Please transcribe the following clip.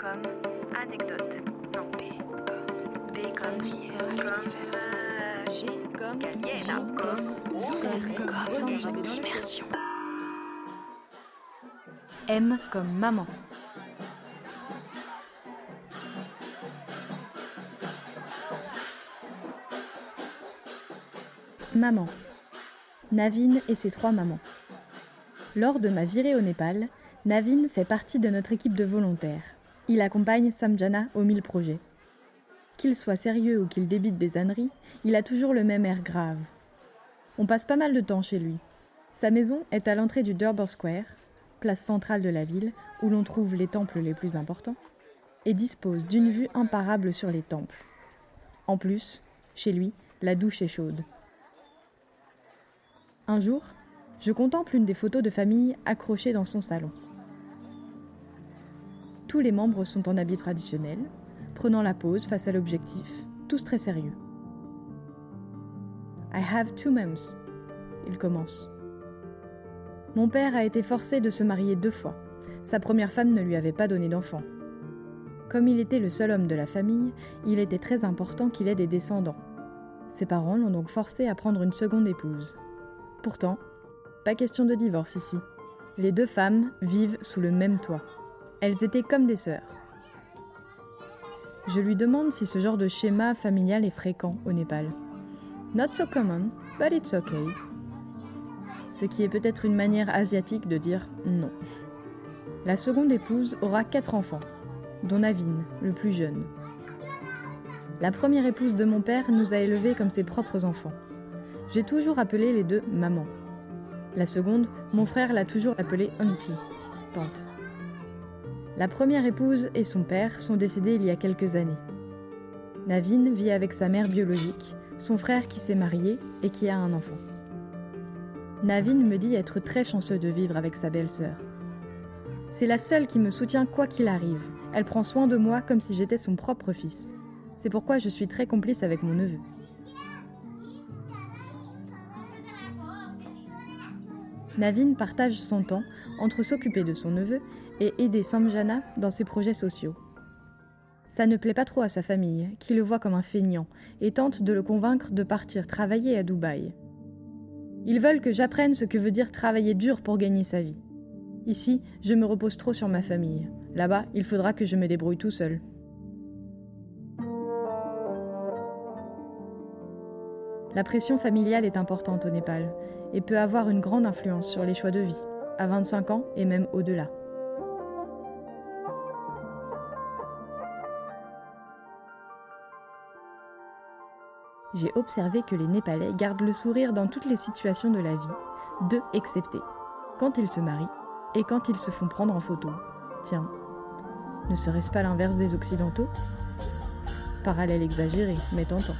comme anecdote. Non. P comme B comme comme euh, G comme Galiena, comme comme comme immersion. M comme maman. Maman. Navin et ses trois mamans. Lors de ma virée au Népal, Navin fait partie de notre équipe de volontaires. Il accompagne Samjana aux mille projets. Qu'il soit sérieux ou qu'il débite des âneries, il a toujours le même air grave. On passe pas mal de temps chez lui. Sa maison est à l'entrée du Durbar Square, place centrale de la ville, où l'on trouve les temples les plus importants, et dispose d'une vue imparable sur les temples. En plus, chez lui, la douche est chaude. Un jour, je contemple une des photos de famille accrochées dans son salon. Tous les membres sont en habit traditionnel, prenant la pose face à l'objectif, tous très sérieux. I have two moms, il commence. Mon père a été forcé de se marier deux fois. Sa première femme ne lui avait pas donné d'enfant. Comme il était le seul homme de la famille, il était très important qu'il ait des descendants. Ses parents l'ont donc forcé à prendre une seconde épouse. Pourtant, pas question de divorce ici. Les deux femmes vivent sous le même toit. Elles étaient comme des sœurs. Je lui demande si ce genre de schéma familial est fréquent au Népal. Not so common, but it's okay. Ce qui est peut-être une manière asiatique de dire non. La seconde épouse aura quatre enfants, dont Navin, le plus jeune. La première épouse de mon père nous a élevés comme ses propres enfants. J'ai toujours appelé les deux maman. La seconde, mon frère l'a toujours appelée auntie, tante. La première épouse et son père sont décédés il y a quelques années. Navin vit avec sa mère biologique, son frère qui s'est marié et qui a un enfant. Navin me dit être très chanceux de vivre avec sa belle-sœur. C'est la seule qui me soutient quoi qu'il arrive. Elle prend soin de moi comme si j'étais son propre fils. C'est pourquoi je suis très complice avec mon neveu. Navin partage son temps entre s'occuper de son neveu et aider Samjana dans ses projets sociaux. Ça ne plaît pas trop à sa famille, qui le voit comme un feignant et tente de le convaincre de partir travailler à Dubaï. Ils veulent que j'apprenne ce que veut dire travailler dur pour gagner sa vie. Ici, je me repose trop sur ma famille. Là-bas, il faudra que je me débrouille tout seul. La pression familiale est importante au Népal et peut avoir une grande influence sur les choix de vie, à 25 ans et même au-delà. J'ai observé que les Népalais gardent le sourire dans toutes les situations de la vie, deux exceptés, quand ils se marient et quand ils se font prendre en photo. Tiens, ne serait-ce pas l'inverse des Occidentaux? Parallèle exagéré, mais tentant.